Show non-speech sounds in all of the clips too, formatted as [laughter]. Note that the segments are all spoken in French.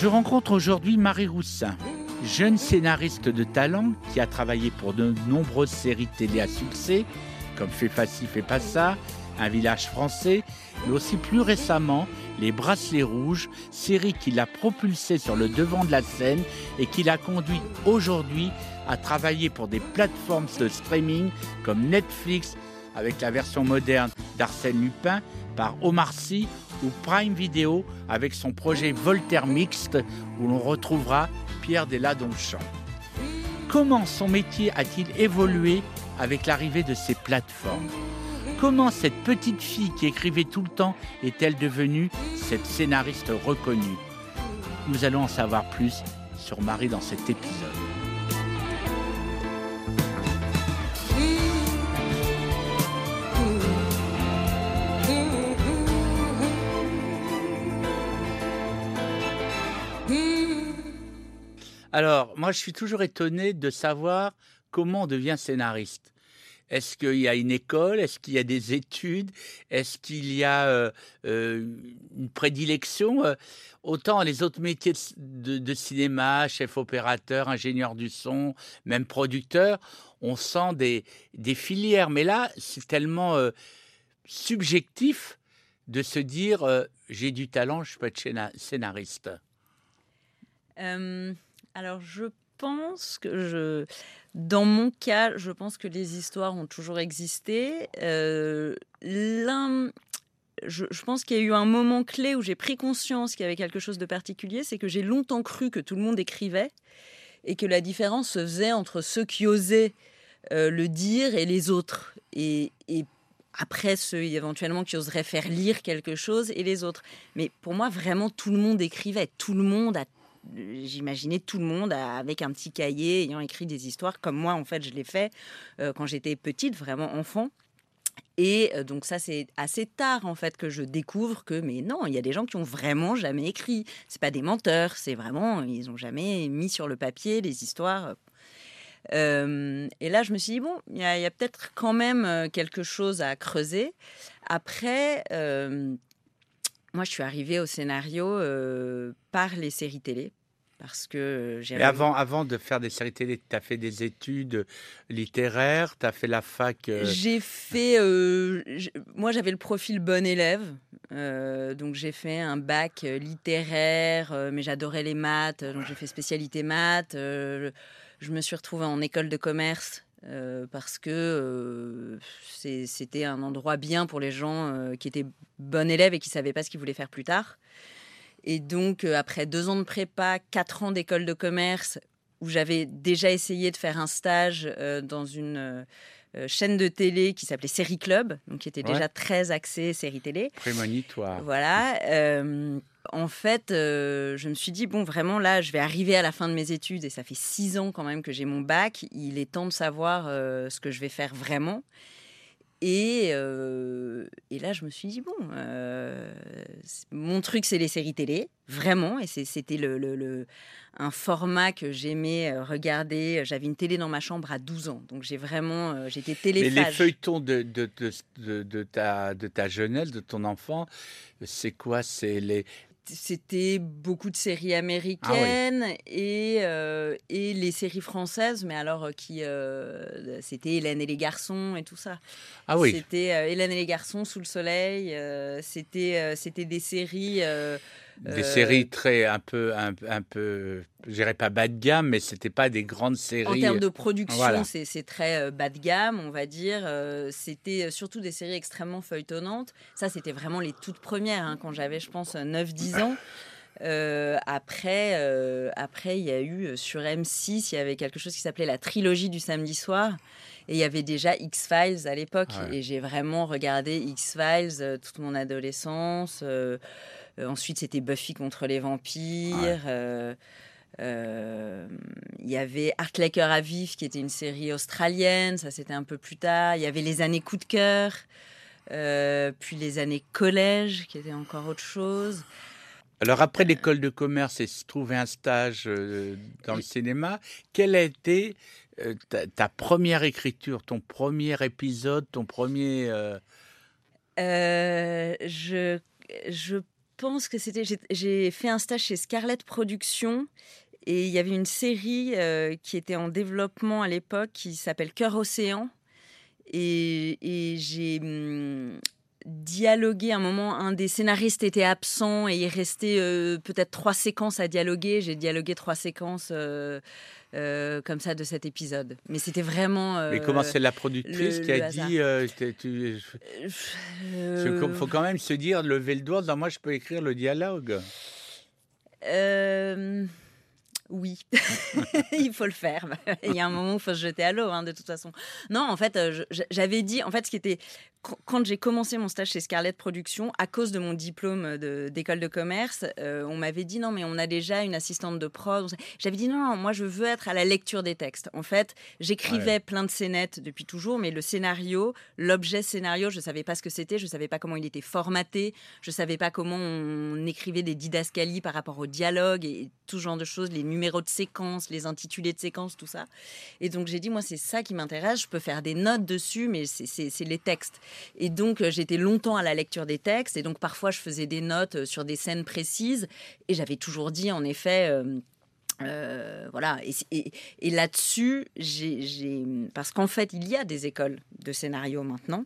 Je rencontre aujourd'hui Marie Roussin, jeune scénariste de talent qui a travaillé pour de nombreuses séries télé à succès, comme Fais Faci, Fais pas ça, Un village français, mais aussi plus récemment Les Bracelets Rouges, série qui l'a propulsé sur le devant de la scène et qui l'a conduit aujourd'hui à travailler pour des plateformes de streaming comme Netflix, avec la version moderne d'Arsène Lupin, par Omar Sy ou Prime Video avec son projet Voltaire Mixte où l'on retrouvera Pierre Deladonchamp. Comment son métier a-t-il évolué avec l'arrivée de ces plateformes? Comment cette petite fille qui écrivait tout le temps est-elle devenue cette scénariste reconnue? Nous allons en savoir plus sur Marie dans cet épisode. Alors, moi, je suis toujours étonné de savoir comment on devient scénariste. Est-ce qu'il y a une école? Est-ce qu'il y a des études? Est-ce qu'il y a euh, euh, une prédilection? Euh, Autant les autres métiers de, cinéma, chef opérateur, ingénieur du son, même producteur, on sent des, des filières. Mais là, c'est tellement subjectif de se dire j'ai du talent, je peux être scénariste. Alors, je pense que je. Dans mon cas, je pense que les histoires ont toujours existé. Euh, l'un. Je, pense qu'il y a eu un moment clé où j'ai pris conscience qu'il y avait quelque chose de particulier, c'est que j'ai longtemps cru que tout le monde écrivait et que la différence se faisait entre ceux qui osaient euh, le dire et les autres. Et, et après ceux éventuellement qui oseraient faire lire quelque chose et les autres. Mais pour moi, vraiment, tout le monde écrivait. Tout le monde a j'imaginais tout le monde avec un petit cahier ayant écrit des histoires comme moi en fait je l'ai fait euh, quand j'étais petite vraiment enfant. Et euh, donc ça c'est assez tard en fait que je découvre que mais non il y a des gens qui ont vraiment jamais écrit. C'est pas des menteurs c'est vraiment ils ont jamais mis sur le papier les histoires. Euh, et là je me suis dit bon il y a, a peut-être quand même quelque chose à creuser. Après moi, je suis arrivée au scénario par les séries télé, parce que j'ai. Et avant, avant de faire des séries télé, tu as fait des études littéraires, tu as fait la fac euh J'ai fait. Euh, moi, j'avais le profil bon élève. Euh, donc, j'ai fait un bac littéraire, mais j'adorais les maths. Donc, j'ai fait spécialité maths. je me suis retrouvée en école de commerce. parce que c'était un endroit bien pour les gens qui étaient bons élèves et qui ne savaient pas ce qu'ils voulaient faire plus tard. Et donc, euh, après deux ans de prépa, quatre ans d'école de commerce, où j'avais déjà essayé de faire un stage euh, dans une euh, chaîne de télé qui s'appelait Série Club, donc qui était déjà très axée série télé. Prémonitoire. Voilà. en fait, je me suis dit, bon, vraiment, là, je vais arriver à la fin de mes études, et ça fait six ans quand même que j'ai mon bac. Il est temps de savoir ce que je vais faire vraiment. Et, euh, et, là, je me suis dit, bon, euh, mon truc, c'est les séries télé, vraiment. Et c'était le, le, un format que j'aimais euh, regarder. J'avais une télé dans ma chambre à 12 ans. Donc, j'ai vraiment, j'étais téléphage. Mais les feuilletons de, de, de, de, ta, de ta jeunesse, de ton enfant, c'est quoi? C'est les, c'était beaucoup de séries américaines ah et, euh, et les séries françaises, mais alors euh, qui euh, c'était Hélène et les garçons et tout ça. Ah oui. C'était Hélène et les garçons sous le soleil. c'était c'était des séries des séries très un peu un, un peu je dirais pas bas de gamme mais c'était pas des grandes séries en termes de production c'est très euh, bas de gamme on va dire euh, c'était surtout des séries extrêmement feuilletonnantes ça c'était vraiment les toutes premières hein, quand j'avais je pense 9 10 ans euh, après, après, il y a eu sur M6, il y avait quelque chose qui s'appelait la trilogie du samedi soir. Et il y avait déjà X-Files à l'époque. Et j'ai vraiment regardé X-Files toute mon adolescence. Euh, ensuite, c'était Buffy contre les vampires. Euh, euh, il y avait Art Laker à vif, qui était une série australienne. Ça, c'était un peu plus tard. Il y avait les années coup de cœur. puis les années collège, qui était encore autre chose. Alors après l'école de commerce et se trouver un stage dans le cinéma, quelle a été ta, première écriture, ton premier épisode, ton premier... je, je pense que c'était. J'ai fait un stage chez Scarlett Productions et il y avait une série euh, qui était en développement à l'époque qui s'appelle Cœur Océan. Et, j'ai hum, dialogué à un moment. Un des scénaristes était absent et il restait euh, peut-être trois séquences à dialoguer. J'ai dialogué trois séquences. Euh, comme ça de cet épisode. Mais c'était vraiment. Mais comment c'est la productrice qui a dit Il faut quand même se dire, lever le doigt, moi je peux écrire le dialogue. Oui, [laughs] il faut le faire. il y a un moment où il faut se jeter à l'eau, hein, de toute façon. Non, en fait, euh, j'avais dit, en fait, ce qui était quand j'ai commencé mon stage chez Scarlett Productions, à cause de mon diplôme d'école de, commerce, euh, on m'avait dit non, mais on a déjà une assistante de prod. J'avais dit non, non, moi je veux être à la lecture des textes. En fait, j'écrivais plein de scénettes depuis toujours, mais le scénario, l'objet scénario, je ne savais pas ce que c'était, je ne savais pas comment il était formaté, je ne savais pas comment on écrivait des didascalies par rapport au dialogue et tout genre de choses, les numéros de séquence, les intitulés de séquence, tout ça. Et donc j'ai dit, moi c'est ça qui m'intéresse, je peux faire des notes dessus, mais c'est les textes. Et donc, euh, j'étais longtemps à la lecture des textes. Et donc, parfois, je faisais des notes euh, sur des scènes précises. Et j'avais toujours dit, en effet. Euh, voilà. Et, là-dessus, j'ai, parce qu'en fait, il y a des écoles de scénario maintenant.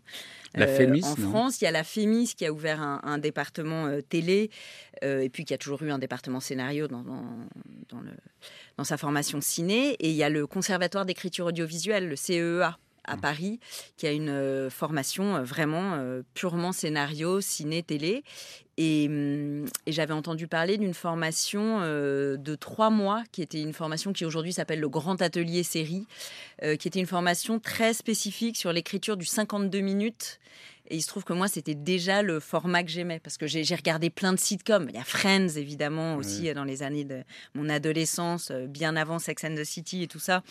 La Fémis, En France, il y a la Fémis qui a ouvert un, département télé, et puis qui a toujours eu un département scénario dans, dans, le, dans sa formation ciné. Et il y a le Conservatoire d'écriture audiovisuelle, le CEA, à mmh. Paris, qui a une euh, formation euh, vraiment euh, purement scénario, ciné, télé. Et, mmh, j'avais entendu parler d'une formation de trois mois, qui était une formation qui aujourd'hui s'appelle le Grand Atelier Série, qui était une formation très spécifique sur l'écriture du 52 minutes. Et il se trouve que moi, c'était déjà le format que j'aimais, parce que j'ai regardé plein de sitcoms. Il y a Friends, évidemment, aussi, dans les années de mon adolescence, bien avant Sex and the City et tout ça.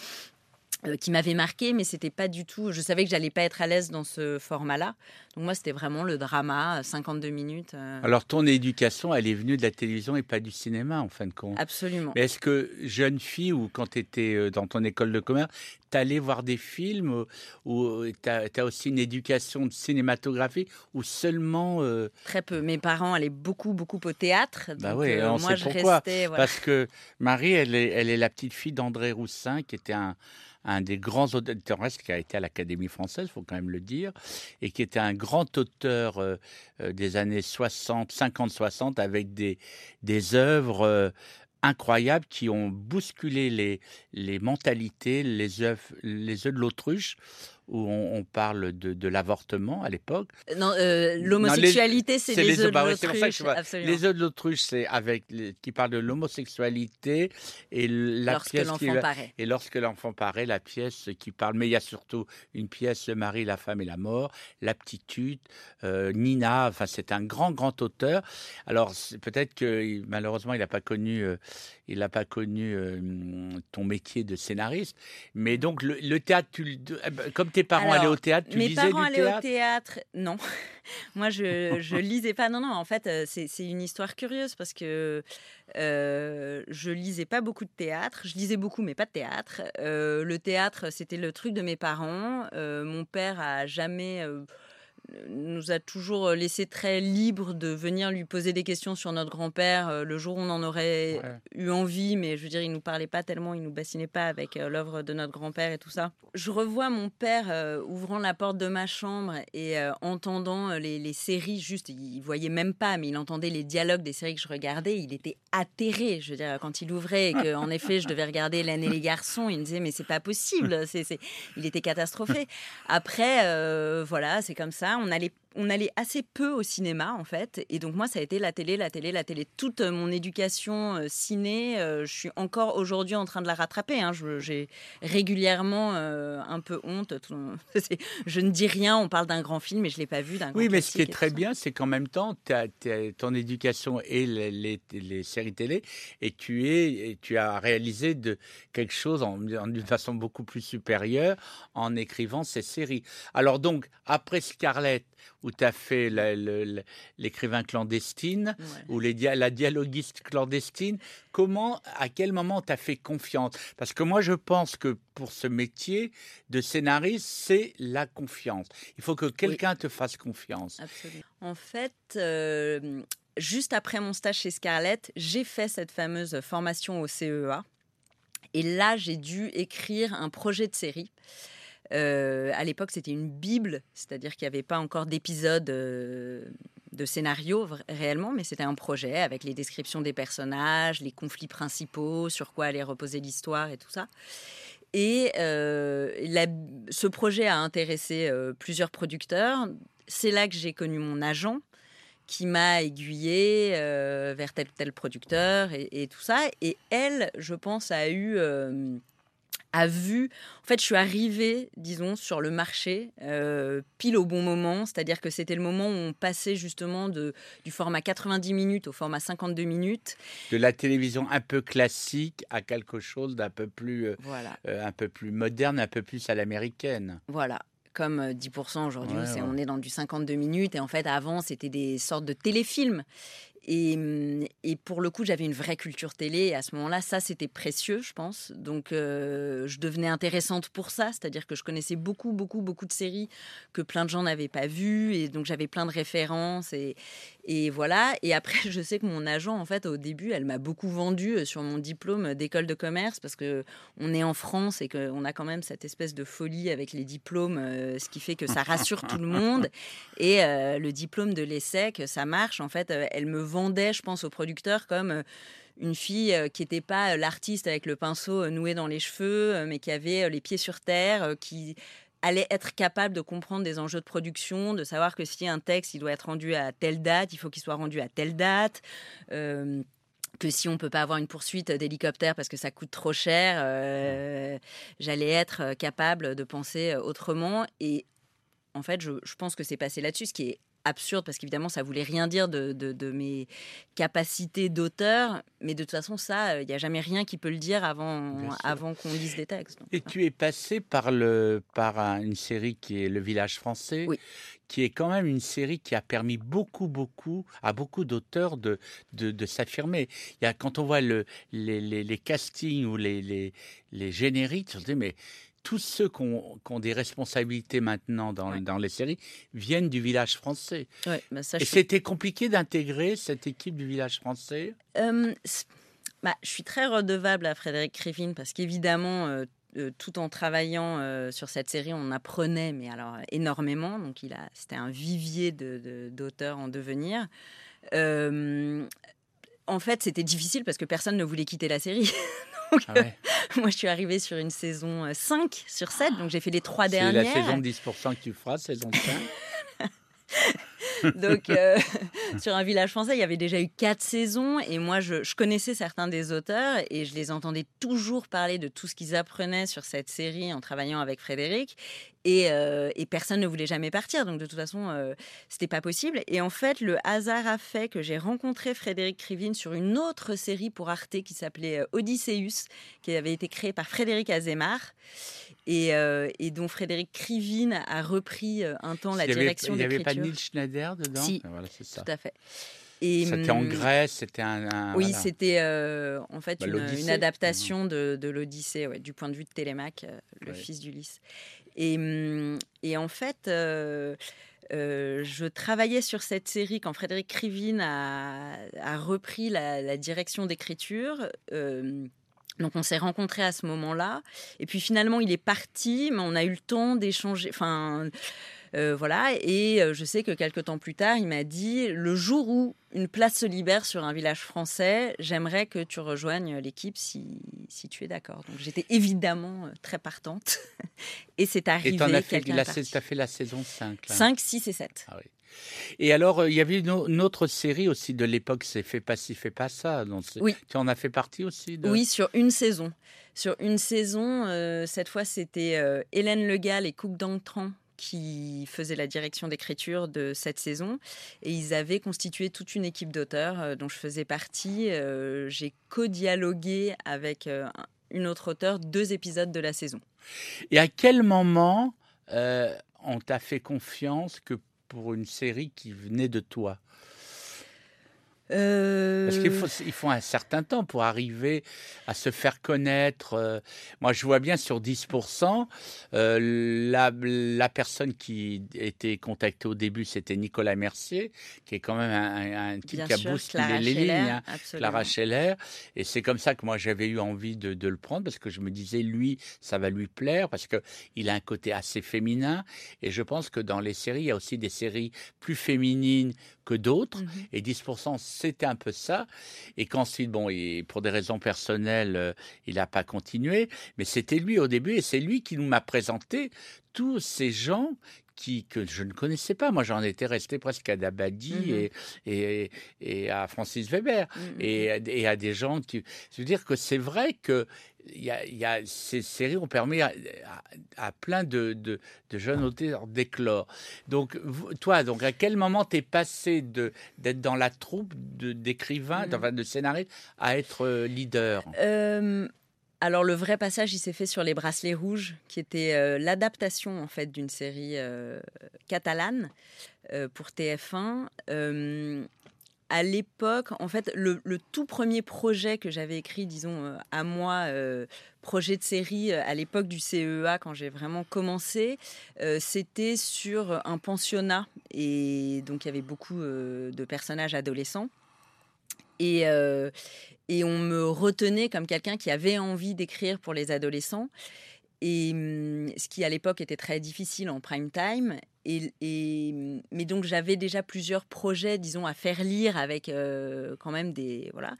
Euh, qui m'avait marqué, mais c'était pas du tout. Je savais que j'allais pas être à l'aise dans ce format-là. Donc moi, c'était vraiment le drama, 52 minutes. Euh. Alors ton éducation, elle est venue de la télévision et pas du cinéma, en fin de compte. Absolument. Mais est-ce que jeune fille ou quand tu étais euh, dans ton école de commerce, tu allais voir des films ou tu as, aussi une éducation de cinématographie ou seulement Très peu. Mes parents allaient beaucoup, beaucoup au théâtre. bah oui, on moi, sait je pourquoi. Restais, Parce que Marie, elle est, elle est la petite fille d'André Roussin, qui était un un des grands auteurs qui a été à l'Académie française, faut quand même le dire, et qui était un grand auteur euh, euh, des années 60, 50, 60, avec des, des œuvres euh, incroyables qui ont bousculé les, les mentalités, les œuvres, les œuvres de l'autruche où on, parle de, l'avortement à l'époque. Non, euh, l'homosexualité, c'est les, œufs de bah l'autruche. les œufs de l'autruche, c'est avec qui parle de l'homosexualité et la lorsque pièce qui paraît. et lorsque l'enfant paraît, la pièce qui parle. Mais il y a surtout une pièce le mari, la femme et la mort, l'aptitude. Euh, Nina, enfin c'est un grand grand auteur. Alors peut-être que malheureusement il n'a pas connu, euh, il n'a pas connu ton métier de scénariste. Mais donc le, théâtre, eh ben, comme tes parents allaient au théâtre tu Mes lisais parents allaient au théâtre, non. [laughs] Moi, je, je [laughs] lisais pas. Non, non, en fait, euh, c'est une histoire curieuse parce que euh, je lisais pas beaucoup de théâtre. Je lisais beaucoup, mais pas de théâtre. Euh, le théâtre, c'était le truc de mes parents. Euh, mon père a jamais nous a toujours euh, laissé très libre de venir lui poser des questions sur notre grand-père euh, le jour où on en aurait eu envie, mais je veux dire, il nous parlait pas tellement, il nous bassinait pas avec euh, l'œuvre de notre grand-père et tout ça. Je revois mon père ouvrant la porte de ma chambre et entendant les, séries, juste, il voyait même pas, mais il entendait les dialogues des séries que je regardais, il était atterré, je veux dire, quand il ouvrait et qu'en [laughs] effet, je devais regarder L'année les garçons, il me disait, mais c'est pas possible, c'est, il était catastrophé. Après, voilà, c'est comme ça on allait on allait assez peu au cinéma en fait. Et donc moi ça a été la télé la télé la télé. Toute euh, mon éducation euh, ciné euh, je suis encore aujourd'hui en train de la rattraper hein. j'ai régulièrement un peu honte. [laughs] Je ne dis rien on parle d'un grand film mais je l'ai pas vu d'un oui mais ce qui est très bien c'est qu'en même temps ton éducation et les, séries télé et tu es et tu as réalisé de quelque chose d'une façon beaucoup plus supérieure en écrivant ces séries. Alors donc après Scarlett où tu as fait l'écrivain clandestine ou les, la dialoguiste clandestine. Comment, à quel moment tu as fait confiance? Parce que moi, je pense que pour ce métier de scénariste, c'est la confiance. Il faut que quelqu'un te fasse confiance. Absolument. En fait, euh, juste après mon stage chez Scarlett, j'ai fait cette fameuse formation au CEA. Et là, j'ai dû écrire un projet de série. Euh, à l'époque, c'était une bible, c'est-à-dire qu'il n'y avait pas encore d'épisode euh, de scénario réellement, mais c'était un projet avec les descriptions des personnages, les conflits principaux, sur quoi allait reposer l'histoire et tout ça. Et euh, ce projet a intéressé plusieurs producteurs. C'est là que j'ai connu mon agent, qui m'a aiguillé vers tel tel producteur et, tout ça. Et elle, je pense, a eu a vu. En fait, je suis arrivée, disons, sur le marché euh, pile au bon moment, c'est-à-dire que c'était le moment où on passait justement de, du format 90 minutes au format 52 minutes. De la télévision un peu classique à quelque chose d'un peu plus, euh, voilà. Euh, un peu plus moderne, un peu plus à l'américaine. Voilà comme 10% aujourd'hui, on est dans du 52 minutes. Et en fait, avant, c'était des sortes de téléfilms. Mmh, et, pour le coup, j'avais une vraie culture télé. Et à ce moment-là, ça, c'était précieux, je pense. Donc, euh, je devenais intéressante pour ça. C'est-à-dire que je connaissais beaucoup, beaucoup, beaucoup de séries que plein de gens n'avaient pas vues. Et donc, j'avais plein de références. Et, et voilà. Et après, [laughs] je sais que mon agent, en fait, au début, elle m'a beaucoup vendu euh, sur mon diplôme d'école de commerce parce que on est en France et qu'on a quand même cette espèce de folie avec les diplômes, euh, ce qui fait que ça rassure tout le monde. [laughs] Et euh, le diplôme de l'ESSEC, ça marche. En fait, elle me vendait, je pense, au producteur comme une fille qui n'était pas l'artiste avec le pinceau noué dans les cheveux, mais qui avait les pieds sur terre, qui allait être capable de comprendre des enjeux de production, de savoir que si un texte il doit être rendu à telle date, il faut qu'il soit rendu à telle date. Euh, que si on peut pas avoir une poursuite d'hélicoptère parce que ça coûte trop cher, euh, j'allais être capable de penser autrement. Et en fait, je, je pense que c'est passé là-dessus, ce qui est absurde parce qu'évidemment ça voulait rien dire de, de, mes capacités d'auteur mais de toute façon ça il n'y a jamais rien qui peut le dire avant avant qu'on lise des textes et tu es passé par le par une série qui est le village français qui est quand même une série qui a permis beaucoup beaucoup à beaucoup d'auteurs de, de, de s'affirmer. Il y a quand on voit le les, les, les castings ou les, les, les génériques on se dit mais tous ceux qui ont, des responsabilités maintenant dans, dans, les séries viennent du village français. Bah Et c'était compliqué d'intégrer cette équipe du village français? Bah, Je suis très redevable à Frédéric Crivin parce qu'évidemment, euh, euh, tout en travaillant euh, sur cette série, on apprenait, mais alors énormément. Donc, il a, c'était un vivier de, d'auteurs en devenir. en fait, c'était difficile parce que personne ne voulait quitter la série. [laughs] Ah [laughs] moi, je suis arrivée sur une saison 5 euh, sur 7, donc j'ai fait les trois dernières. C'est la saison 10% que tu feras, saison 5 [laughs] [laughs] Donc, euh, [laughs] sur un village français, il y avait déjà eu quatre saisons et moi, je, connaissais certains des auteurs et je les entendais toujours parler de tout ce qu'ils apprenaient sur cette série en travaillant avec Frédéric. Et, euh, personne ne voulait jamais partir, donc de toute façon, euh, c'était pas possible. Et en fait, le hasard a fait que j'ai rencontré Frédéric Krivine sur une autre série pour Arte qui s'appelait Odysseus, qui avait été créée par Frédéric Euh, et, dont Frédéric Krivine a repris euh, un temps la direction d'écriture. Il n'y avait pas Neil Schneider dedans Si, ah, tout à fait. C'était en hum, Grèce, c'était un, oui, c'était euh, en fait bah, une, adaptation de, l'Odyssée, du point de vue de Télémaque, le fils d'Ulysse. Et, hum, et, en fait, je travaillais sur cette série quand Frédéric Krivine a, a repris la, la direction d'écriture. Donc on s'est rencontrés à ce moment-là. Et puis finalement, il est parti, mais on a eu le temps d'échanger. Enfin, euh, voilà. Et euh, je sais que quelques temps plus tard, il m'a dit le jour où une place se libère sur un village français, j'aimerais que tu rejoignes l'équipe si, si tu es d'accord. Donc j'étais évidemment euh, très partante. [laughs] et c'est arrivé. Et tu as, fait, fait la saison 5 5, 6 et 7. Ah oui. Et alors, euh, il y avait une, autre série aussi de l'époque, c'est Fais pas ci, fais pas ça. Donc oui. Tu en as fait partie aussi Oui, sur une saison. Sur une saison, euh, cette fois, c'était euh, Hélène Legal et Cook Dangtran qui faisaient la direction d'écriture de cette saison. Et ils avaient constitué toute une équipe d'auteurs dont je faisais partie. J'ai co-dialogué avec une autre auteure deux épisodes de la saison. Et à quel moment on t'a fait confiance que pour une série qui venait de toi euh... Parce qu'il faut, il faut un certain temps pour arriver à se faire connaître. Euh. Moi, je vois bien sur 10%, euh, la, la, personne qui était contactée au début, c'était Nicolas Mercier, qui est quand même un, un type qui a bousculé les lignes, hein, Clara Scheller. Et c'est comme ça que moi, j'avais eu envie de, de, le prendre, parce que je me disais, lui, ça va lui plaire, parce qu'il a un côté assez féminin. Et je pense que dans les séries, il y a aussi des séries plus féminines que d'autres. Mmh et 10%, c'était un peu ça. Et qu'ensuite, bon, et pour des raisons personnelles, euh, il n'a pas continué. Mais c'était lui au début et c'est lui qui nous m'a présenté tous ces gens qui, que je ne connaissais pas. Moi, j'en étais resté presque à Dabadi mmh et, et, et, à Francis Weber mmh et, et, à des gens qui. Je veux dire que c'est vrai que il y, a, y a, ces séries ont permis à, à, plein de, de, de, jeunes auteurs d'éclore. Donc, toi, donc à quel moment t'es passé d'être dans la troupe d'écrivains, de, mmh. de scénaristes, à être euh, leader? Euh, alors le vrai passage, il s'est fait sur les bracelets rouges, qui était euh, l'adaptation en fait d'une série euh, catalane euh, pour TF1. à l'époque, en fait, le, tout premier projet que j'avais écrit, disons à moi, projet de série à l'époque du CEA, quand j'ai vraiment commencé, c'était sur un pensionnat et donc il y avait beaucoup de personnages adolescents. Et, et on me retenait comme quelqu'un qui avait envie d'écrire pour les adolescents. Et mmh, ce qui à l'époque était très difficile en prime time. Mmh, mais donc j'avais déjà plusieurs projets, disons, à faire lire avec euh, quand même des voilà.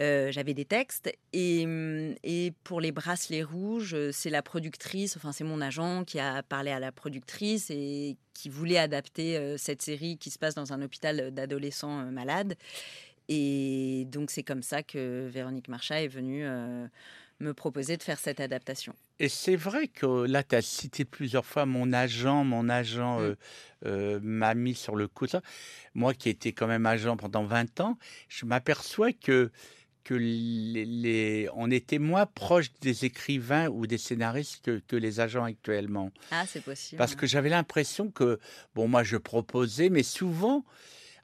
Euh, j'avais des textes et, mmh, et, pour les bracelets rouges, c'est la productrice, enfin c'est mon agent qui a parlé à la productrice et qui voulait adapter euh, cette série qui se passe dans un hôpital d'adolescents malades. Et donc c'est comme ça que Véronique Marchat est venue euh, me proposer de faire cette adaptation. Et c'est vrai que là, tu as cité plusieurs fois mon agent, mon agent mmh. euh, euh, m'a mis sur le coup. Ça. Moi qui étais quand même agent pendant 20 ans, je m'aperçois que que les, on était moins proche des écrivains ou des scénaristes que, que les agents actuellement. Ah, c'est possible. Parce que j'avais l'impression que, bon, moi je proposais, mais souvent,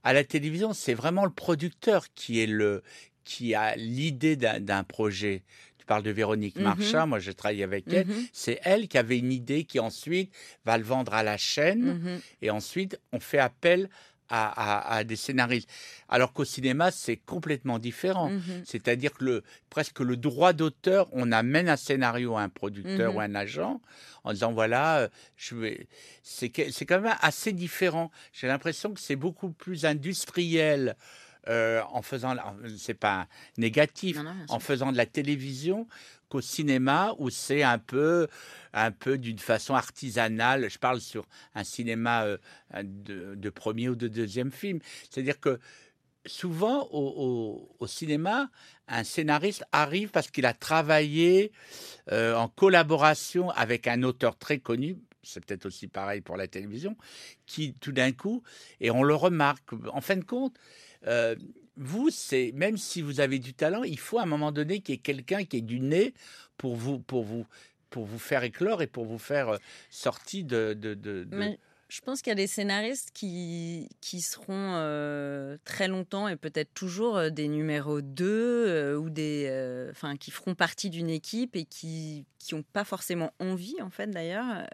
à la télévision, c'est vraiment le producteur qui est le qui a l'idée d'un projet. Tu parles de Véronique mmh Marchand, moi j'ai travaillé avec elle. Mmh c'est elle qui avait une idée qui ensuite va le vendre à la chaîne mmh et ensuite on fait appel à, des scénaristes. Alors qu'au cinéma, c'est complètement différent. C'est-à-dire que le, presque le droit d'auteur, on amène un scénario à un producteur ou un agent en disant voilà, euh, je vais. C'est quand même assez différent. J'ai l'impression que c'est beaucoup plus industriel. Euh, en faisant, c'est pas négatif, en faisant de la télévision qu'au cinéma où c'est un peu, un peu d'une façon artisanale? Je parle sur un cinéma euh, de, premier ou de deuxième film. C'est-à-dire que souvent au, cinéma, un scénariste arrive parce qu'il a travaillé euh, en collaboration avec un auteur très connu. C'est peut-être aussi pareil pour la télévision, qui tout d'un coup, et on le remarque, en fin de compte, euh, vous, c'est même si vous avez du talent, il faut à un moment donné qu'il y ait quelqu'un qui ait du nez pour vous, pour vous, pour vous faire éclore et pour vous faire euh, sortir de, de, de, je pense qu'il y a des scénaristes qui, qui seront euh, très longtemps et peut-être toujours euh, des numéros 2 euh, ou des, enfin, qui feront partie d'une équipe et qui n'ont pas forcément envie, en fait, d'ailleurs,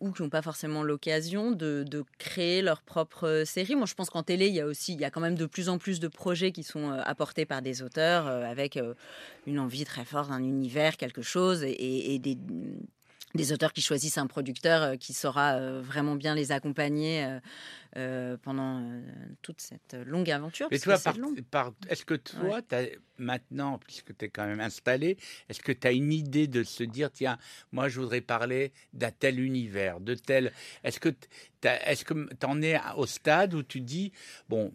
ou qui n'ont pas forcément l'occasion de, créer leur propre série. Moi, je pense qu'en télé, il y a aussi, il y a quand même de plus en plus de projets qui sont apportés par des auteurs avec une envie très forte d'un univers, quelque chose, et, et des des auteurs qui choisissent un producteur euh, qui saura euh, vraiment bien les accompagner euh, pendant toute cette longue aventure. Et toi, est-ce que toi, as, maintenant, puisque tu es quand même installé, est-ce que tu as une idée de se dire, tiens, moi je voudrais parler d'un tel univers, de tel... Est-ce que tu en es au stade où tu dis, bon,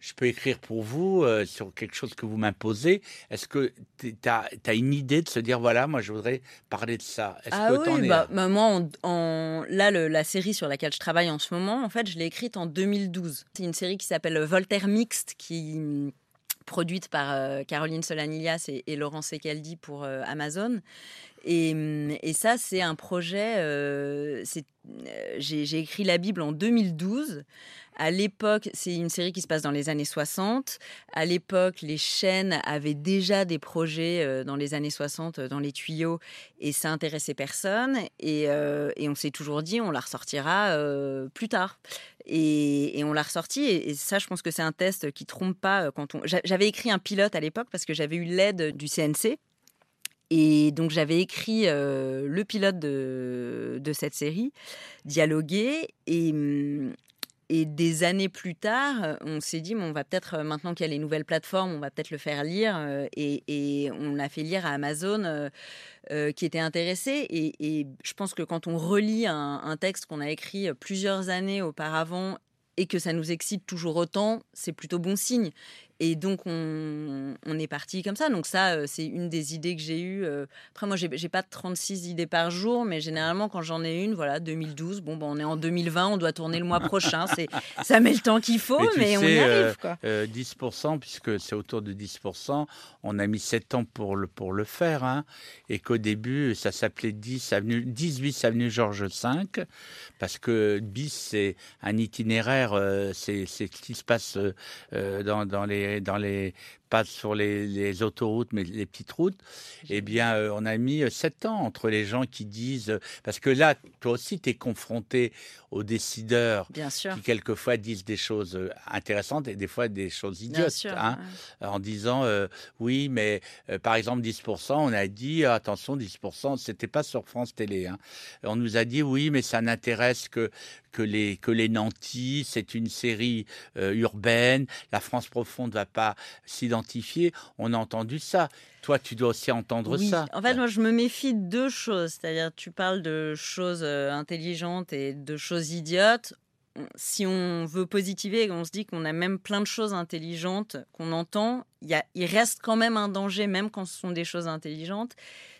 je peux écrire pour vous euh, sur quelque chose que vous m'imposez. Est-ce que tu as, une idée de se dire, voilà, moi je voudrais parler de ça? Ah oui, bah, bah, moi, en, là, la série sur laquelle je travaille en ce moment, en fait, je l'ai écrite en 2012. C'est une série qui s'appelle Voltaire Mixte, qui produite par euh, Caroline Solanilias et, et Laurent Secaldi pour euh, Amazon. Et, et ça, c'est un projet. j'ai écrit la Bible en 2012. À l'époque, c'est une série qui se passe dans les années 60. À l'époque, les chaînes avaient déjà des projets euh, dans les années 60 euh, dans les tuyaux et ça intéressait personne. Et, euh, on s'est toujours dit, on la ressortira plus tard. Et, on l'a ressorti. Et, ça, je pense que c'est un test qui trompe pas. Quand on... J'avais écrit un pilote à l'époque parce que j'avais eu l'aide du CNC. Et donc j'avais écrit le pilote de, de, cette série, dialogué, et, hum, et des années plus tard, on s'est dit, on va peut-être, euh, maintenant qu'il y a les nouvelles plateformes, on va peut-être le faire lire. Euh, et, on l'a fait lire à Amazon, euh, qui était intéressé. Et, je pense que quand on relit un texte qu'on a écrit plusieurs années auparavant et que ça nous excite toujours autant, c'est plutôt bon signe. Et donc, on, est parti comme ça. Donc, ça, euh, c'est une des idées que j'ai eues. Euh. Après, moi, j'ai pas 36 idées par jour, mais généralement, quand j'en ai une, voilà, 2012, bon, ben, on est en 2020, on doit tourner le mois prochain. [laughs] ça met le temps qu'il faut, mais, on y arrive. Quoi. 10%, euh, puisque c'est autour de 10%, on a mis 7 ans pour le, pour le faire. Hein, et qu'au début, ça s'appelait 10 avenue, 18 avenue Georges V, parce que bis, c'est un itinéraire, c'est ce qui se passe dans, dans les dans les pas sur les, autoroutes, mais les petites routes, eh bien, euh, on a mis euh, sept ans entre les gens qui disent. Parce que là, toi aussi, tu es confronté aux décideurs qui, quelquefois, disent des choses euh, intéressantes et des fois des choses idiotes. hein, En disant, oui, mais par exemple, 10%, on a dit, attention, 10%, c'était pas sur France Télé. Hein. On nous a dit, oui, mais ça n'intéresse que, que, les, que les nantis, c'est une série urbaine, la France profonde ne va pas s'identifier on a entendu ça. Toi, tu dois aussi entendre ça. En fait, moi, je me méfie de deux choses. C'est-à-dire, tu parles de choses euh, intelligentes et de choses idiotes. Si on veut positiver et on se dit qu'on a même plein de choses intelligentes qu'on entend, y a, il reste quand même un danger, même quand ce sont des choses intelligentes,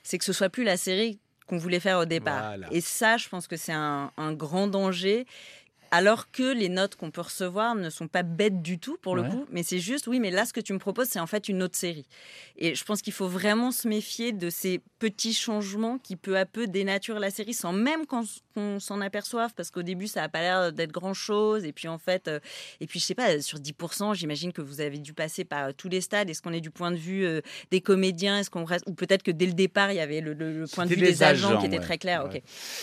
c'est que ce soit plus la série qu'on voulait faire au départ. Et ça, je pense que c'est un, un grand danger alors que les notes qu'on peut recevoir ne sont pas bêtes du tout pour le coup, mais c'est juste, oui, mais là, ce que tu me proposes, c'est en fait une autre série. Et je pense qu'il faut vraiment se méfier de ces petits changements qui peu à peu dénaturent la série sans même qu'on s'en aperçoive, parce qu'au début, ça n'a pas l'air d'être grand-chose. Et puis en fait, euh, et puis je sais pas, sur 10%, j'imagine que vous avez dû passer par tous les stades. Est-ce qu'on est du point de vue euh, des comédiens? Est-ce qu'on reste... Ou peut-être que dès le départ, il y avait le, point de vue des agents, qui était très clair?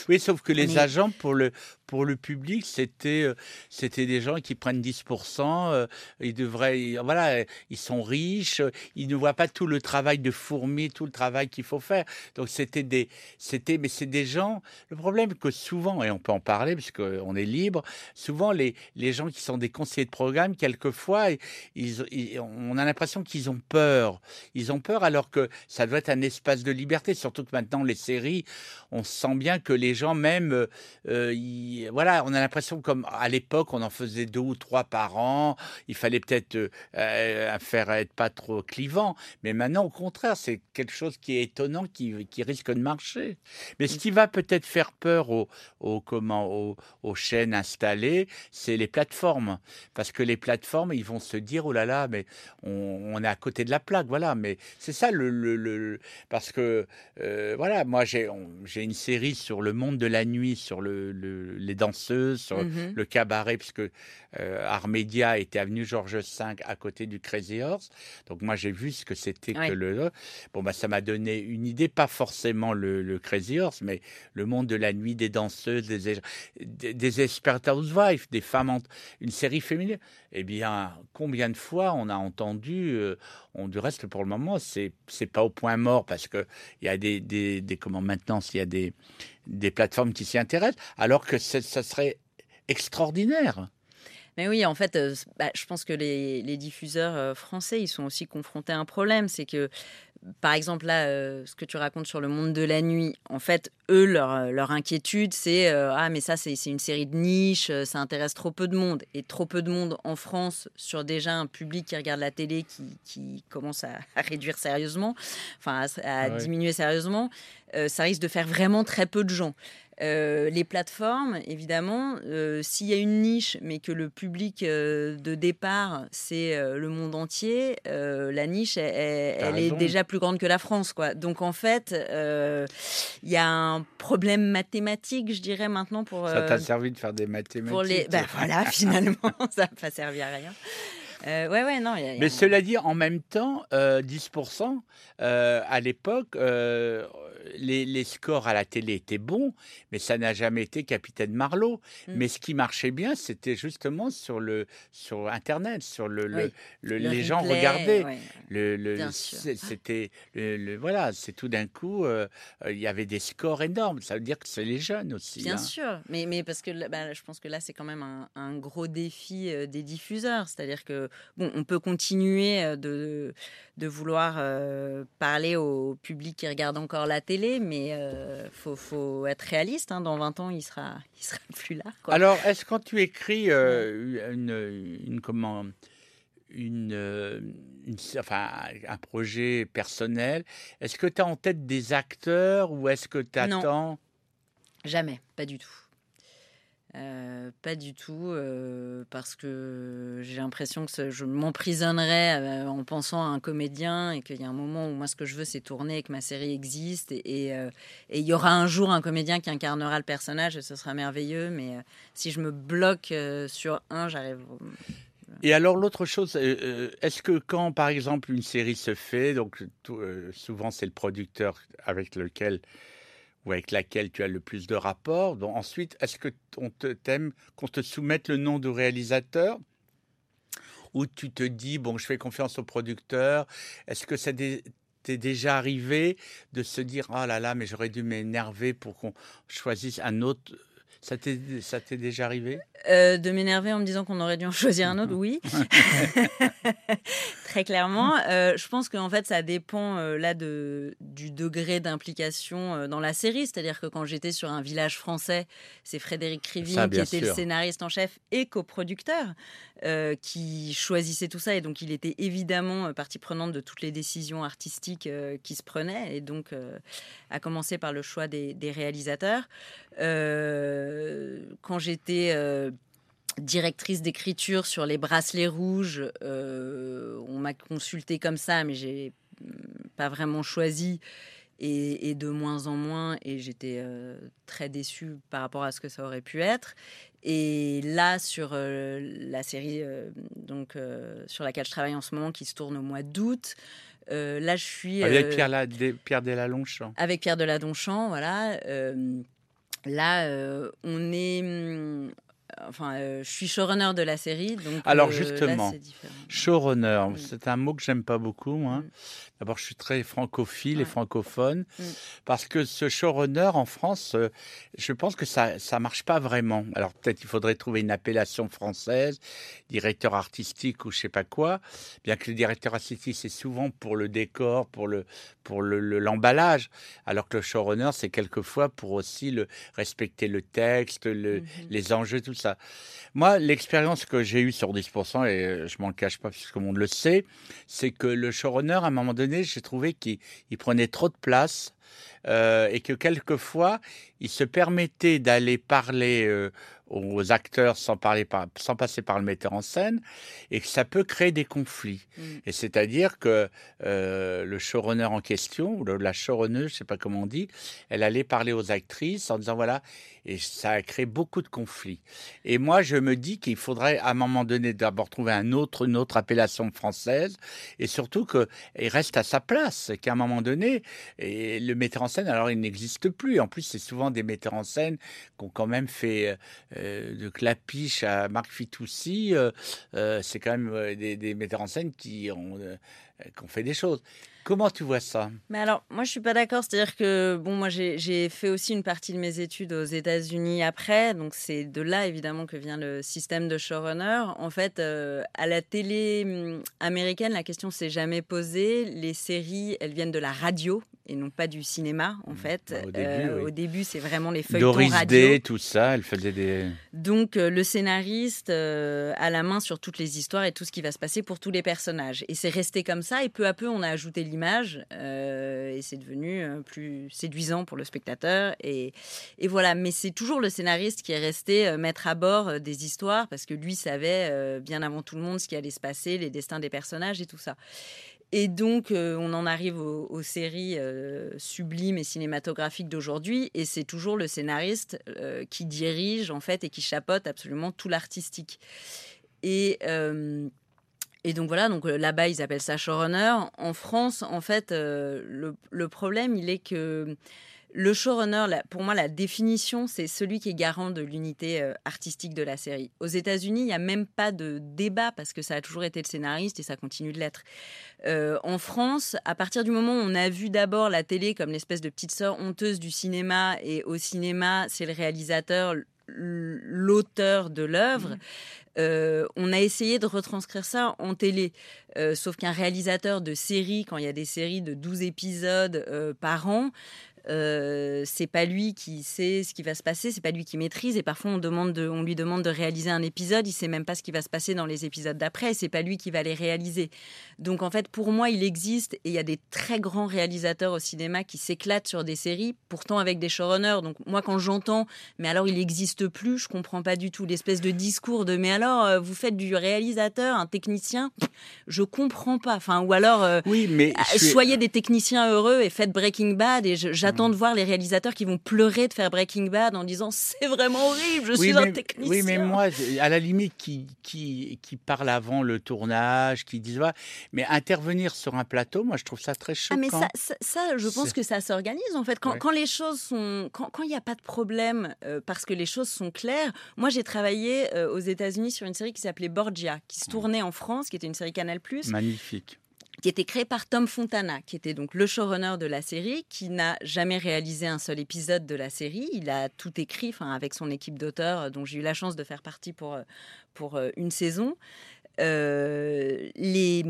Oui, sauf que les agents, pour le, pour le public, c'était euh, c'était des gens qui prennent 10%, euh, ils devraient voilà, ils sont riches, ils ne voient pas tout le travail de fourmi, tout le travail qu'il faut faire. Donc c'était des c'était mais c'est des gens le problème que souvent et on peut en parler parce qu'on est libre, souvent les les gens qui sont des conseillers de programme quelquefois ils, on a l'impression qu'ils ont peur. Ils ont peur alors que ça doit être un espace de liberté, surtout que maintenant les séries, on sent bien que les gens même euh, voilà, on a l'impression comme à l'époque, on en faisait deux ou trois par an. Il fallait peut-être euh, euh, faire être pas trop clivant. Mais maintenant, au contraire, c'est quelque chose qui est étonnant, qui, risque de marcher. Mais ce qui va peut-être faire peur aux, comment, aux, chaînes installées, c'est les plateformes. Parce que les plateformes, ils vont se dire, oh là là, mais on, est à côté de la plaque. Voilà, mais c'est ça le, Parce que, euh, voilà, moi, j'ai une série sur le monde de la nuit, sur le, les danseuses, sur mmh le cabaret, puisque euh, Armédia était avenue Georges V à côté du Crazy Horse. Donc moi j'ai vu ce que c'était que le. Bon bah ça m'a donné une idée, pas forcément le, Crazy Horse, mais le monde de la nuit, des danseuses, des des, des housewives, des femmes, une série féminine. Eh bien combien de fois on a entendu, euh, on du reste pour le moment c'est c'est pas au point mort parce que il y a des, des, des comment maintenant s'il y a des des plateformes qui s'y intéressent, alors que ça serait extraordinaire. Mais oui, en fait, euh, bah, je pense que les, diffuseurs euh, français, ils sont aussi confrontés à un problème. C'est que, par exemple, là, euh, ce que tu racontes sur le monde de la nuit, en fait, eux, leur, leur inquiétude, c'est Ah, mais ça, c'est une série de niche, ça intéresse trop peu de monde. Et trop peu de monde en France, sur déjà un public qui regarde la télé, qui, qui commence à, [laughs] réduire sérieusement, enfin, à, diminuer sérieusement, ça risque de faire vraiment très peu de gens. Euh, les plateformes, évidemment, euh, s'il y a une niche, mais que le public euh, de départ, c'est le monde entier, la niche, elle, est déjà plus grande que la France. Quoi. Donc en fait, il y a un problème mathématique, je dirais maintenant. pour. ça t'a servi de faire des mathématiques pour les... Ben, voilà, [laughs] finalement, ça n'a pas servi à rien. Euh, ouais, ouais, non. Mais cela dit, en même temps, 10%, euh, à l'époque, euh, les, scores à la télé étaient bons, mais ça n'a jamais été Capitaine Marlowe. Mm. Mais ce qui marchait bien, c'était justement sur, le, sur Internet, sur le, les gens regardaient. Le, c'était le, voilà, c'est tout d'un coup, il y avait des scores énormes. Ça veut dire que c'est les jeunes aussi. Bien hein. sûr, mais, mais parce que bah, je pense que là, c'est quand même un, un gros défi des diffuseurs, c'est-à-dire que bon, on peut continuer euh, de, de vouloir euh, parler au public qui regarde encore la télé, mais il euh, faut, être réaliste. Hein. dans 20 ans, il sera, il sera [laughs] plus là. Alors, est-ce quand tu écris une, une, comment, une, enfin, un projet personnel, est-ce que tu as en tête des acteurs ou est-ce que tu attends Jamais, pas du tout. Euh, pas du tout, euh, parce que j'ai l'impression que je m'emprisonnerais euh, en pensant à un comédien et qu'il y a un moment où moi ce que je veux c'est tourner et que ma série existe et il y aura un jour un comédien qui incarnera le personnage et ce sera merveilleux, mais si je me bloque sur un, j'arrive. Et alors l'autre chose, est-ce que quand par exemple une série se fait, donc souvent c'est le producteur avec lequel ou avec laquelle tu as le plus de rapports. Donc, ensuite, est-ce que on te t'aime qu'on te soumette le nom du réalisateur? Ou tu te dis bon, je fais confiance au producteur Est-ce que ça t'est déjà arrivé de se dire ah là là, mais j'aurais dû m'énerver pour qu'on choisisse un autre ça t'est déjà arrivé? Euh, De m'énerver en me disant qu'on aurait dû en choisir un autre, oui. [laughs] [laughs] Très clairement. Euh, je pense qu'en fait, ça dépend euh, là de, du degré d'implication dans la série. C'est-à-dire que quand j'étais sur un village français, c'est Frédéric Crivine qui était le scénariste en chef et coproducteur qui choisissait tout ça. Et donc, il était évidemment partie prenante de toutes les décisions artistiques qui se prenaient. Et donc, à commencer par le choix des, des réalisateurs. Euh, quand j'étais euh, directrice d'écriture sur les bracelets rouges, euh, on m'a consulté comme ça, mais j'ai pas vraiment choisi. Et, de moins en moins, et j'étais très déçue par rapport à ce que ça aurait pu être. Et là, sur la série donc, sur laquelle je travaille en ce moment, qui se tourne au mois d'août, là, je suis. Avec Pierre, la, Pierre Deladonchamp. Avec Pierre Deladonchamp, voilà. Là, euh, on est. Enfin, euh, je suis showrunner de la série. Donc, Alors, euh, justement, showrunner, mm. c'est un mot que j'aime pas beaucoup, moi. Mm. D'abord, je suis très francophile et francophone mm. parce que ce showrunner en France, euh, je pense que ça ça marche pas vraiment. Alors peut-être il faudrait trouver une appellation française, directeur artistique ou je sais pas quoi. Bien que le directeur artistique c'est souvent pour le décor, pour le pour le l'emballage, alors que le showrunner c'est quelquefois pour aussi le respecter le texte, le, mm-hmm. les enjeux, tout ça. Moi, l'expérience que j'ai eue sur 10%, et je m'en cache pas puisque le monde le sait, c'est que le showrunner, à un moment donné, j'ai trouvé qu'il prenait trop de place euh, et que quelquefois, il se permettait d'aller parler euh, aux acteurs sans, parler sans passer par le metteur en scène et que ça peut créer des conflits. Mm. Et c'est-à-dire que euh, le showrunner en question, ou la showrunneuse, je sais pas comment on dit, elle allait parler aux actrices en disant voilà, et ça a créé beaucoup de conflits. Et moi, je me dis qu'il faudrait à un moment donné d'abord trouver un autre, une autre appellation française et surtout qu'il reste à sa place, qu'à un moment donné, et le metteur en scène, alors il n'existe plus. En plus, c'est souvent des metteurs en scène qui ont quand même fait euh, de Clapiche à Marc Fitoussi. Euh, euh, c'est quand même des, metteurs en scène qui ont fait des choses. Comment tu vois ça? Mais alors, moi, je suis pas d'accord. C'est-à-dire que, bon, moi, j'ai fait aussi une partie de mes études aux États-Unis après. Donc, c'est de là, évidemment, que vient le système de showrunner. En fait, euh, à la télé hum, américaine, la question s'est jamais posée. Les séries, elles viennent de la radio et non pas du cinéma, en mm. fait. Bah, au début, c'est vraiment les feuilletons Doris radio. Day, tout ça, elle faisait des... Donc, le scénariste a la main sur toutes les histoires et tout ce qui va se passer pour tous les personnages. Et c'est resté comme ça, et peu à peu, on a ajouté l'image, et c'est devenu plus séduisant pour le spectateur. Et, voilà, mais c'est toujours le scénariste qui est resté mettre à bord des histoires, parce que lui savait bien avant tout le monde ce qui allait se passer, les destins des personnages et tout ça. Et donc, euh, on en arrive aux, séries euh, sublimes et cinématographiques d'aujourd'hui, et c'est toujours le scénariste euh, qui dirige en fait et qui chapeaute absolument tout l'artistique. Et et donc voilà, donc là-bas ils appellent ça showrunner. En France, en fait, le, le, problème il est que le showrunner, pour moi, la définition, c'est celui qui est garant de l'unité euh, artistique de la série. Aux États-Unis, il n'y a même pas de débat parce que ça a toujours été le scénariste et ça continue de l'être. Euh, en France, à partir du moment où on a vu d'abord la télé comme l'espèce de petite sœur honteuse du cinéma et au cinéma, c'est le réalisateur, l'auteur de l'œuvre. Mmh. Euh, on a essayé de retranscrire ça en télé. sauf qu'un réalisateur de série, quand il y a des séries de 12 épisodes par an, euh, c'est pas lui qui sait ce qui va se passer, c'est pas lui qui maîtrise. Et parfois, on, demande on lui demande de réaliser un épisode, il sait même pas ce qui va se passer dans les épisodes d'après, c'est pas lui qui va les réaliser. Donc, en fait, pour moi, il existe et il y a des très grands réalisateurs au cinéma qui s'éclatent sur des séries, pourtant avec des showrunners. Donc, moi, quand j'entends, mais alors il n'existe plus, je comprends pas du tout l'espèce de discours de, mais alors, euh, vous faites du réalisateur, un technicien, je comprends pas. Enfin, ou alors, euh, oui, mais soyez des techniciens heureux et faites Breaking Bad et j'attends de voir les réalisateurs qui vont pleurer de faire Breaking Bad en disant c'est vraiment horrible, je suis un technicien. Oui, mais moi, à la limite, qui, qui, qui parle avant le tournage, qui disent mais intervenir sur un plateau, moi, je trouve ça très choquant. Ah, mais ça, ça, je pense que ça s'organise en fait. Quand, quand, les choses sont. Quand il n'y a pas de problème euh, parce que les choses sont claires. Moi, j'ai travaillé euh, aux États-Unis sur une série qui s'appelait Borgia, qui se tournait en France, qui était une série Canal. Magnifique qui était créé par Tom Fontana, qui était donc le showrunner de la série, qui n'a jamais réalisé un seul épisode de la série. Il a tout écrit, avec son équipe d'auteurs, euh, dont j'ai eu la chance de faire partie pour euh, pour euh, une saison. Euh, les,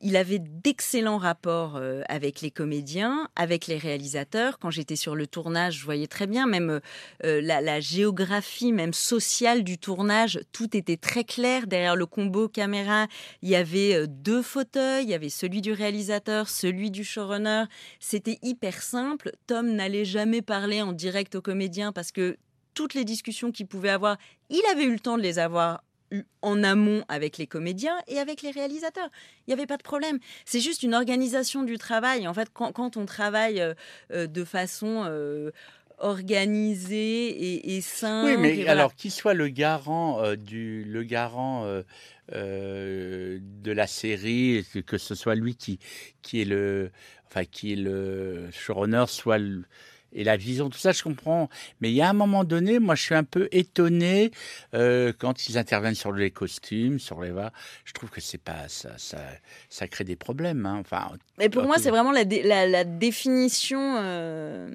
il avait d'excellents rapports euh, avec les comédiens, avec les réalisateurs. Quand j'étais sur le tournage, je voyais très bien, même euh, la, géographie, même sociale du tournage, tout était très clair. Derrière le combo caméra, il y avait deux fauteuils, il y avait celui du réalisateur, celui du showrunner. C'était hyper simple. Tom n'allait jamais parler en direct aux comédiens parce que toutes les discussions qu'il pouvait avoir, il avait eu le temps de les avoir en amont avec les comédiens et avec les réalisateurs. Il n'y avait pas de problème. C'est juste une organisation du travail. En fait, quand, on travaille euh, euh, de façon euh, organisée et, simple. Oui, mais alors qu'il soit le garant du, le garant de la série, que ce soit lui qui, qui est le, enfin qui est le showrunner, soit le, et la vision, tout ça, je comprends. Mais il y a un moment donné, moi, je suis un peu étonné euh, quand ils interviennent sur les costumes, sur les va. Je trouve que c'est pas ça, ça, ça crée des problèmes. Hein. Enfin. Mais pour moi, c'est vraiment la, la, définition. Euh,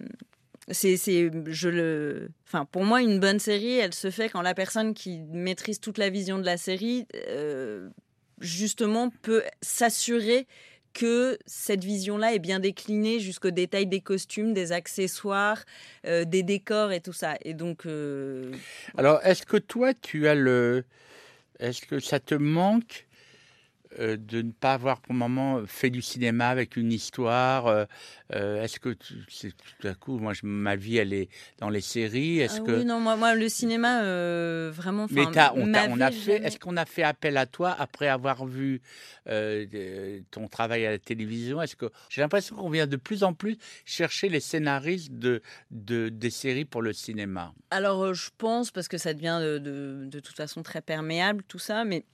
c'est, je le, enfin, pour moi, une bonne série, elle se fait quand la personne qui maîtrise toute la vision de la série, euh, justement, peut s'assurer que cette vision-là est bien déclinée jusqu'au détail des costumes, des accessoires, euh, des décors et tout ça. Et donc. Euh, Alors, est-ce que toi, tu as le. Est-ce que ça te manque de ne pas avoir pour le moment fait du cinéma avec une histoire euh, euh, Est-ce que tout à coup, moi, ma vie, elle est dans les séries Est-ce ah que oui, non, moi, moi le cinéma, vraiment. Mais on, a, fait. Est-ce qu'on a fait appel à toi après avoir vu ton travail à la télévision? Est-ce que j'ai l'impression qu'on vient de plus en plus chercher les scénaristes de, de des séries pour le cinéma Alors, je pense parce que ça devient de, de, de toute façon très perméable tout ça, mais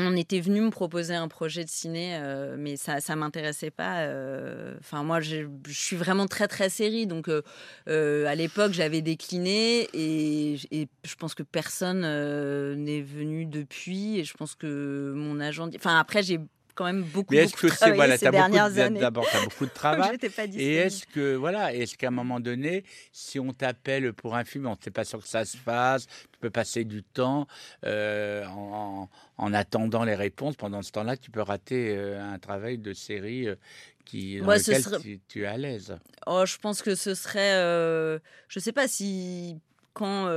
on était venu me proposer un projet de ciné, euh, mais ça ça m'intéressait pas. Euh, enfin, moi, je suis vraiment très très série, donc euh, à l'époque, j'avais décliné et, je pense que personne n'est venu depuis. Et je pense que mon agent, enfin après, j'ai quand même beaucoup, Mais est-ce que c'est voilà, ces dernières années. D'abord, tu as beaucoup de [laughs] travail. et est-ce que voilà, est-ce qu'à un moment donné, si on t'appelle pour un film, on ne sait pas sûr que ça se fasse, tu peux passer du temps euh, en, en, attendant les réponses. Pendant ce temps-là, tu peux rater euh, un travail de série euh, qui, dans lequel tu, es à l'aise? Oh, je pense que ce serait, je ne sais pas si quand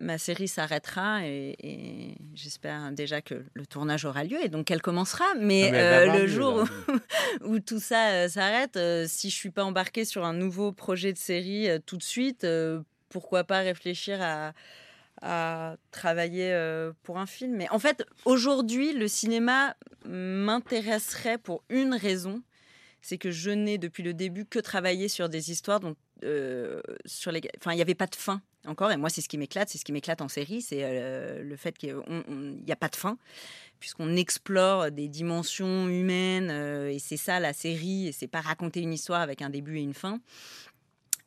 ma série s'arrêtera et, j'espère déjà que le tournage aura lieu et donc qu'elle commencera. Mais euh, le jour [laughs] où, tout ça euh, s'arrête, euh, si je suis pas embarquée sur un nouveau projet de série tout de suite, pourquoi pas réfléchir à, à travailler pour un film. Mais en fait, aujourd'hui, le cinéma m'intéresserait pour une raison, c'est que je n'ai depuis le début que travaillé sur des histoires dont sur les, enfin, il n'y avait pas de fin encore. Et moi, c'est ce qui m'éclate, c'est ce qui m'éclate en série, c'est euh, le fait qu'il n'y a pas de fin, puisqu'on explore des dimensions humaines, euh, et c'est ça la série, et c'est pas raconter une histoire avec un début et une fin.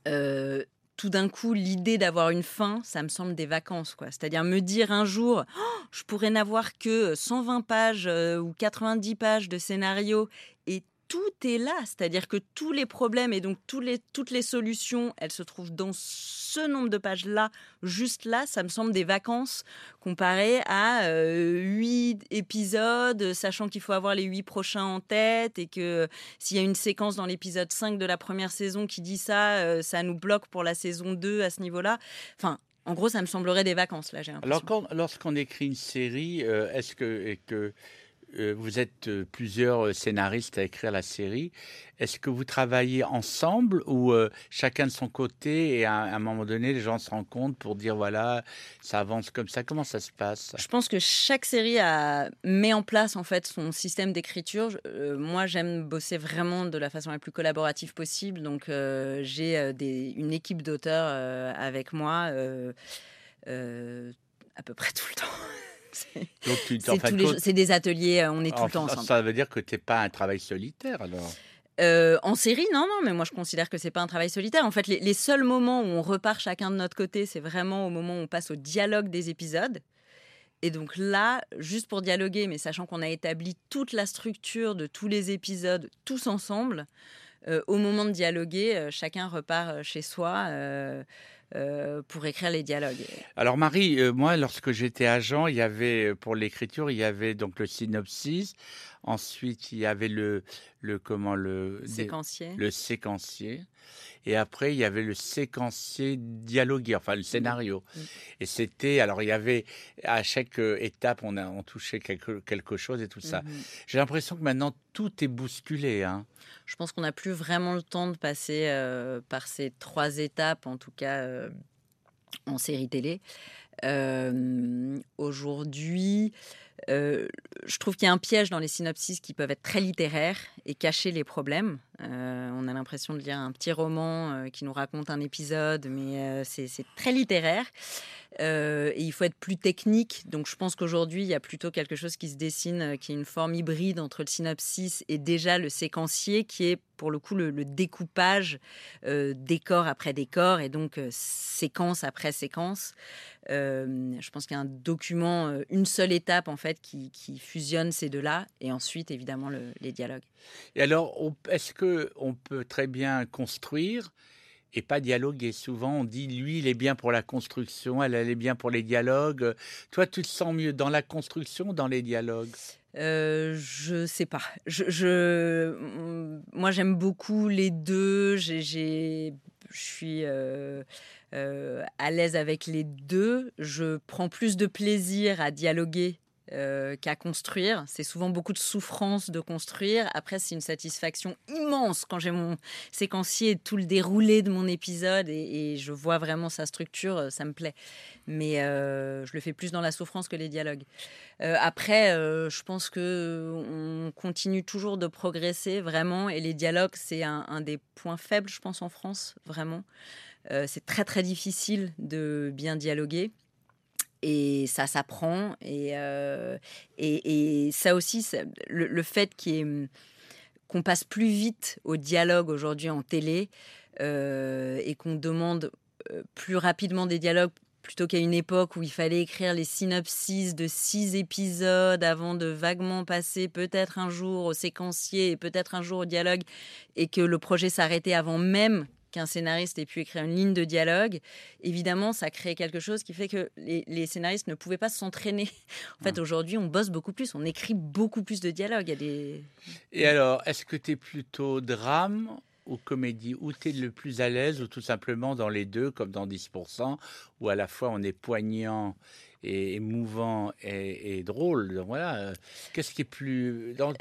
Euh, tout d'un coup, l'idée d'avoir une fin, ça me semble des vacances, quoi. C'est-à-dire me dire un jour, oh, je pourrais n'avoir que 120 pages ou 90 pages de scénario et tout est là, c'est-à-dire que tous les problèmes et donc les, toutes les solutions, elles se trouvent dans ce nombre de pages-là, juste là, ça me semble des vacances comparé à euh, huit épisodes, sachant qu'il faut avoir les huit prochains en tête et que s'il y a une séquence dans l'épisode 5 de la première saison qui dit ça, euh, ça nous bloque pour la saison 2 à ce niveau-là. Enfin, en gros, ça me semblerait des vacances, là, j'ai Alors, lorsqu'on écrit une série, euh, est-ce que, et que vous êtes euh, plusieurs euh, scénaristes à écrire la série. Est-ce que vous travaillez ensemble ou chacun de son côté et à, un moment donné, les gens se rencontrent pour dire voilà, ça avance comme ça Comment ça se passe? Je pense que chaque série met en place en fait son système d'écriture. moi, j'aime bosser vraiment de la façon la plus collaborative possible. Donc, j'ai une équipe d'auteurs avec moi à peu près tout le temps. [laughs] C'est des ateliers, euh, on est tout le temps ensemble. Ça veut dire que tu n'es pas un travail solitaire alors? Euh, en série, non, non, mais moi je considère que c'est pas un travail solitaire. En fait, les, seuls moments où on repart chacun de notre côté, c'est vraiment au moment où on passe au dialogue des épisodes. Et donc là, juste pour dialoguer, mais sachant qu'on a établi toute la structure de tous les épisodes tous ensemble, euh, au moment de dialoguer, chacun repart chez soi. Euh, pour écrire les dialogues. Alors Marie, euh, moi lorsque j'étais agent, il y avait euh, pour l'écriture, il y avait donc le synopsis, ensuite il y avait le le comment le séquencier, le séquencier, et après il y avait le séquencier dialogué, enfin le scénario. Mm. Et c'était alors il y avait à chaque étape on a on touchait quelque quelque chose et tout ça. Mm-hmm. J'ai l'impression que maintenant tout est bousculé. Hein je pense qu'on n'a plus vraiment le temps de passer euh, par ces trois étapes, en tout cas euh, en série télé. Euh, aujourd'hui, je trouve qu'il y a un piège dans les synopsis qui peuvent être très littéraires et cacher les problèmes. On a l'impression de lire un petit roman qui nous raconte un épisode, mais c'est très littéraire. Euh, et il faut être plus technique. Donc je pense qu'aujourd'hui, il y a plutôt quelque chose qui se dessine, euh, qui est une forme hybride entre le synopsis et déjà le séquencier, qui est pour le coup le, découpage euh, décor après décor et donc séquence après séquence. je pense qu'il y a un document, une seule étape en fait qui, fusionne ces deux-là et ensuite évidemment les dialogues. Et alors, est-ce que on peut très bien construire et pas dialoguer? Souvent, on dit lui, il est bien pour la construction, elle, elle est bien pour les dialogues. Toi, tu te sens mieux dans la construction dans les dialogues? Euh, je sais pas. Je, moi, j'aime beaucoup les deux. je suis euh, euh, à l'aise avec les deux. Je prends plus de plaisir à dialoguer euh, qu'à construire. C'est souvent beaucoup de souffrance de construire. Après, c'est une satisfaction immense quand j'ai mon séquencier, tout le déroulé de mon épisode et, je vois vraiment sa structure, euh, ça me plaît. Mais euh, je le fais plus dans la souffrance que les dialogues. après, je pense que on continue toujours de progresser vraiment et les dialogues, c'est un des points faibles, je pense, en France, vraiment. c'est très très difficile de bien dialoguer et ça s'apprend. Et, euh, et, ça aussi, le, fait qu'on passe plus vite au dialogue aujourd'hui en télé euh, et qu'on demande euh, plus rapidement des dialogues plutôt qu'à une époque où il fallait écrire les synopsis de six épisodes avant de vaguement passer peut-être un jour au séquencier et peut-être un jour au dialogue, et que le projet s'arrêtait avant même qu'un scénariste ait pu écrire une ligne de dialogue, évidemment, ça crée quelque chose qui fait que les, scénaristes ne pouvaient pas s'entraîner. [laughs] En fait, aujourd'hui, on bosse beaucoup plus, on écrit beaucoup plus de dialogues. Et alors, est-ce que tu es plutôt drame ou comédie? Où tu es le plus à l'aise ou tout simplement dans les deux, comme dans 10%, où à la fois on est poignant émouvant et, drôle. voilà. Euh, qu'est-ce qui est plus. Dans,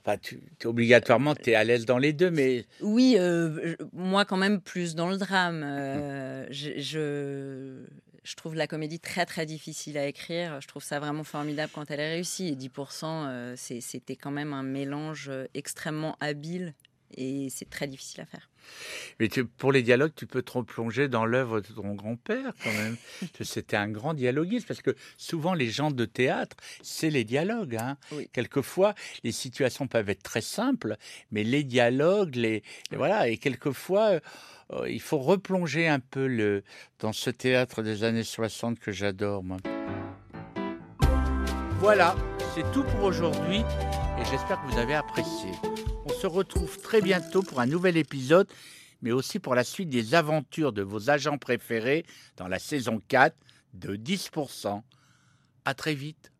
enfin, tu, obligatoirement, tu es à l'aise dans les deux, mais. Oui, euh, moi, quand même, plus dans le drame. Euh, je, trouve la comédie très, très difficile à écrire. Je trouve ça vraiment formidable quand elle est réussie. Et 10%, c'était quand même un mélange extrêmement habile et c'est très difficile à faire. Mais pour les dialogues, tu peux te replonger dans l'œuvre de ton grand-père quand même. [laughs] C'était un grand dialoguiste parce que souvent les gens de théâtre, c'est les dialogues. Hein. Quelquefois, les situations peuvent être très simples, mais les dialogues, les, voilà, et quelquefois. Euh, il faut replonger un peu le, dans ce théâtre des années 60 que j'adore, moi. Voilà, c'est tout pour aujourd'hui et j'espère que vous avez apprécié. Se retrouve très bientôt pour un nouvel épisode, mais aussi pour la suite des aventures de vos agents préférés dans la saison 4 de 10%. À très vite.